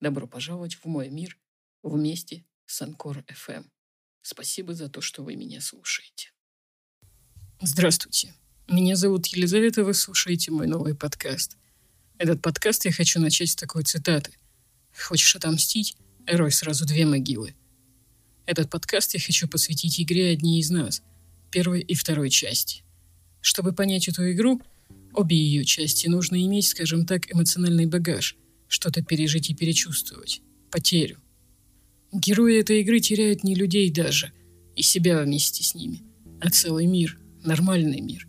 Добро пожаловать в мой мир вместе с Анкор FM. Спасибо за то, что вы меня слушаете. Здравствуйте. Меня зовут Елизавета, вы слушаете мой новый подкаст. Этот подкаст я хочу начать с такой цитаты. «Хочешь отомстить? Рой сразу две могилы». Этот подкаст я хочу посвятить игре «Одни из нас», первой и второй части. Чтобы понять эту игру, обе ее части нужно иметь, скажем так, эмоциональный багаж – что-то пережить и перечувствовать. Потерю. Герои этой игры теряют не людей даже, и себя вместе с ними, а целый мир, нормальный мир.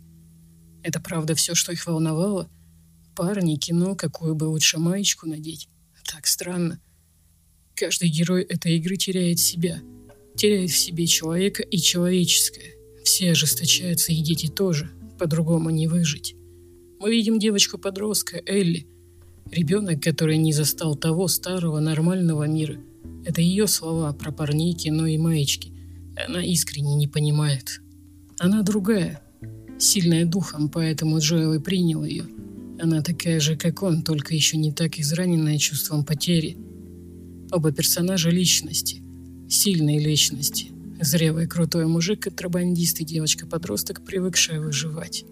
Это правда все, что их волновало? Парни, кино, какую бы лучше маечку надеть? Так странно. Каждый герой этой игры теряет себя, теряет в себе человека и человеческое. Все ожесточаются, и дети тоже, по-другому не выжить. Мы видим девочку-подростка, Элли – Ребенок, который не застал того старого нормального мира. Это ее слова про парней, кино и маечки. Она искренне не понимает. Она другая, сильная духом, поэтому Джоэл и принял ее. Она такая же, как он, только еще не так израненная чувством потери. Оба персонажа – личности. Сильные личности. Зрелый крутой мужик, контрабандист и девочка-подросток, привыкшая выживать.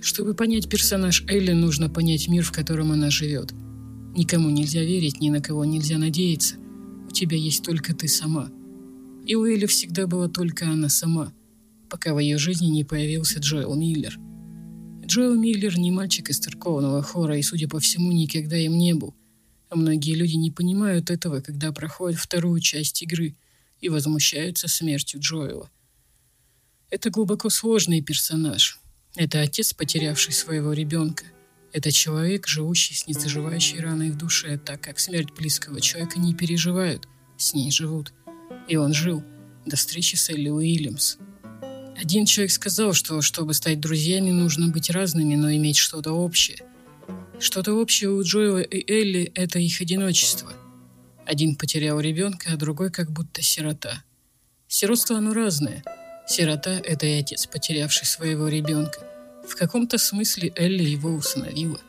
Чтобы понять персонаж Элли, нужно понять мир, в котором она живет. Никому нельзя верить, ни на кого нельзя надеяться. У тебя есть только ты сама. И у Элли всегда была только она сама, пока в ее жизни не появился Джоэл Миллер. Джоэл Миллер не мальчик из церковного хора и, судя по всему, никогда им не был. А многие люди не понимают этого, когда проходят вторую часть игры и возмущаются смертью Джоэла. Это глубоко сложный персонаж – это отец, потерявший своего ребенка. Это человек, живущий с незаживающей раной в душе, так как смерть близкого человека не переживают, с ней живут. И он жил до встречи с Элли Уильямс. Один человек сказал, что чтобы стать друзьями, нужно быть разными, но иметь что-то общее. Что-то общее у Джоэла и Элли – это их одиночество. Один потерял ребенка, а другой как будто сирота. Сиротство оно разное – Сирота – это и отец, потерявший своего ребенка. В каком-то смысле Элли его усыновила.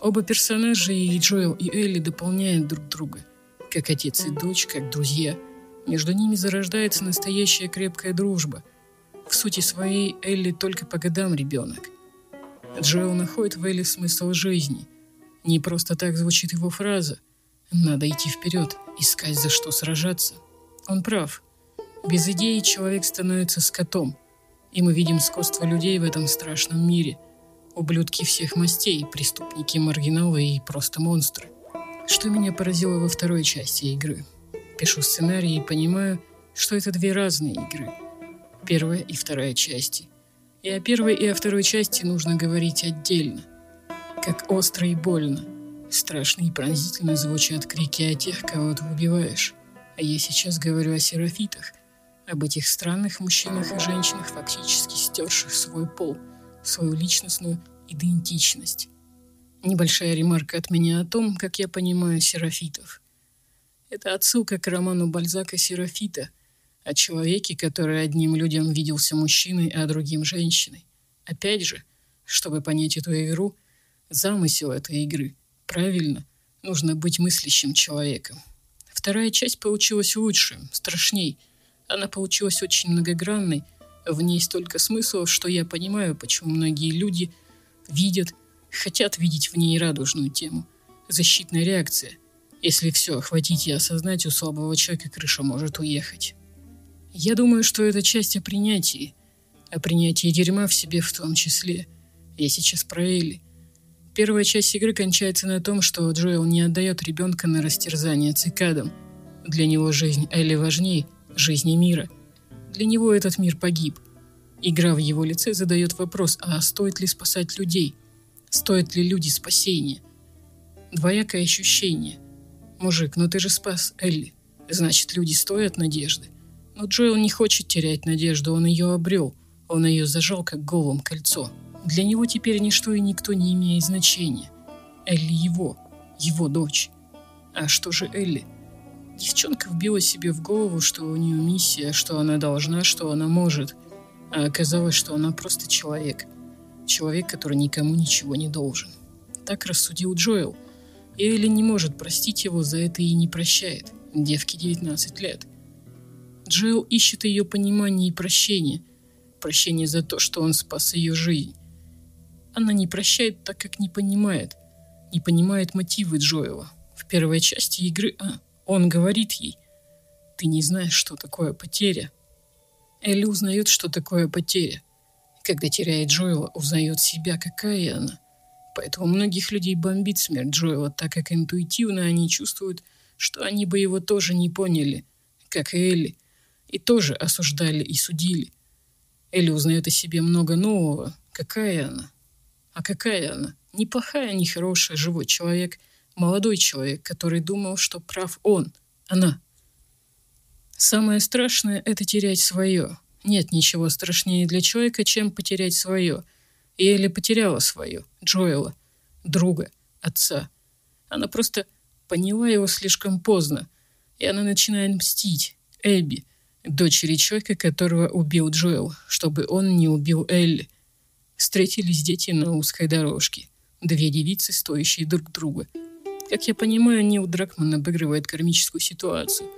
Оба персонажа, и Джоэл, и Элли, дополняют друг друга. Как отец и дочь, как друзья. Между ними зарождается настоящая крепкая дружба. В сути своей Элли только по годам ребенок. Джоэл находит в Элли смысл жизни. Не просто так звучит его фраза. Надо идти вперед, искать за что сражаться. Он прав – без идеи человек становится скотом, и мы видим скотство людей в этом страшном мире. Ублюдки всех мастей, преступники, маргиналы и просто монстры. Что меня поразило во второй части игры? Пишу сценарий и понимаю, что это две разные игры. Первая и вторая части. И о первой и о второй части нужно говорить отдельно. Как остро и больно. Страшно и пронзительно звучат крики о тех, кого ты убиваешь. А я сейчас говорю о серафитах – об этих странных мужчинах и женщинах, фактически стерших свой пол, свою личностную идентичность. Небольшая ремарка от меня о том, как я понимаю серафитов. Это отсылка к роману Бальзака «Серафита», о человеке, который одним людям виделся мужчиной, а другим женщиной. Опять же, чтобы понять эту игру, замысел этой игры, правильно, нужно быть мыслящим человеком. Вторая часть получилась лучше, страшней – она получилась очень многогранной, в ней столько смыслов, что я понимаю, почему многие люди видят, хотят видеть в ней радужную тему. Защитная реакция. Если все охватить и осознать, у слабого человека крыша может уехать. Я думаю, что это часть о принятии. О принятии дерьма в себе в том числе. Я сейчас про Элли. Первая часть игры кончается на том, что Джоэл не отдает ребенка на растерзание цикадам. Для него жизнь Элли важнее – жизни мира. Для него этот мир погиб. Игра в его лице задает вопрос, а стоит ли спасать людей? Стоят ли люди спасения? Двоякое ощущение. Мужик, ну ты же спас Элли. Значит, люди стоят надежды. Но Джоэл не хочет терять надежду, он ее обрел. Он ее зажал, как голым кольцо. Для него теперь ничто и никто не имеет значения. Элли его, его дочь. А что же Элли? Девчонка вбила себе в голову, что у нее миссия, что она должна, что она может. А оказалось, что она просто человек. Человек, который никому ничего не должен. Так рассудил Джоэл. Элли не может простить его за это и не прощает. Девке 19 лет. Джоэл ищет ее понимание и прощение. Прощение за то, что он спас ее жизнь. Она не прощает, так как не понимает. Не понимает мотивы Джоэла. В первой части игры а, он говорит ей, «Ты не знаешь, что такое потеря». Элли узнает, что такое потеря. Когда теряет Джоэла, узнает себя, какая она. Поэтому многих людей бомбит смерть Джоэла, так как интуитивно они чувствуют, что они бы его тоже не поняли, как и Элли, и тоже осуждали и судили. Элли узнает о себе много нового. Какая она? А какая она? Неплохая, не хорошая, живой человек, молодой человек, который думал, что прав он, она. Самое страшное — это терять свое. Нет ничего страшнее для человека, чем потерять свое — Элли потеряла свое, Джоэла, друга, отца. Она просто поняла его слишком поздно, и она начинает мстить Эбби, дочери человека, которого убил Джоэл, чтобы он не убил Элли. Встретились дети на узкой дорожке. Две девицы, стоящие друг друга. Как я понимаю, Нил Дракман обыгрывает кармическую ситуацию,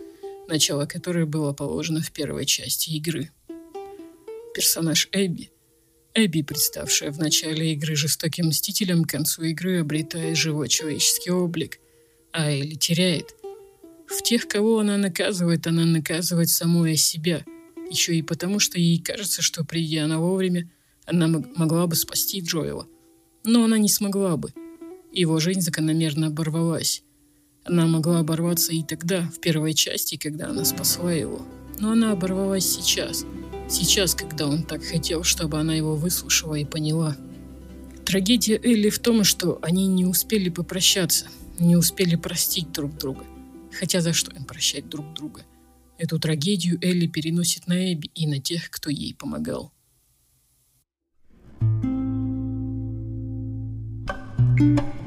начало которой было положено в первой части игры. Персонаж Эбби — Эбби, представшая в начале игры жестоким мстителем, к концу игры обретает живой человеческий облик, а Элли теряет. В тех, кого она наказывает, она наказывает самой себя, еще и потому, что ей кажется, что придя она вовремя, она могла бы спасти Джоэла. Но она не смогла бы. Его жизнь закономерно оборвалась. Она могла оборваться и тогда, в первой части, когда она спасла его. Но она оборвалась сейчас — Сейчас, когда он так хотел, чтобы она его выслушала и поняла. Трагедия Элли в том, что они не успели попрощаться, не успели простить друг друга. Хотя за что им прощать друг друга? Эту трагедию Элли переносит на Эбби и на тех, кто ей помогал. thank you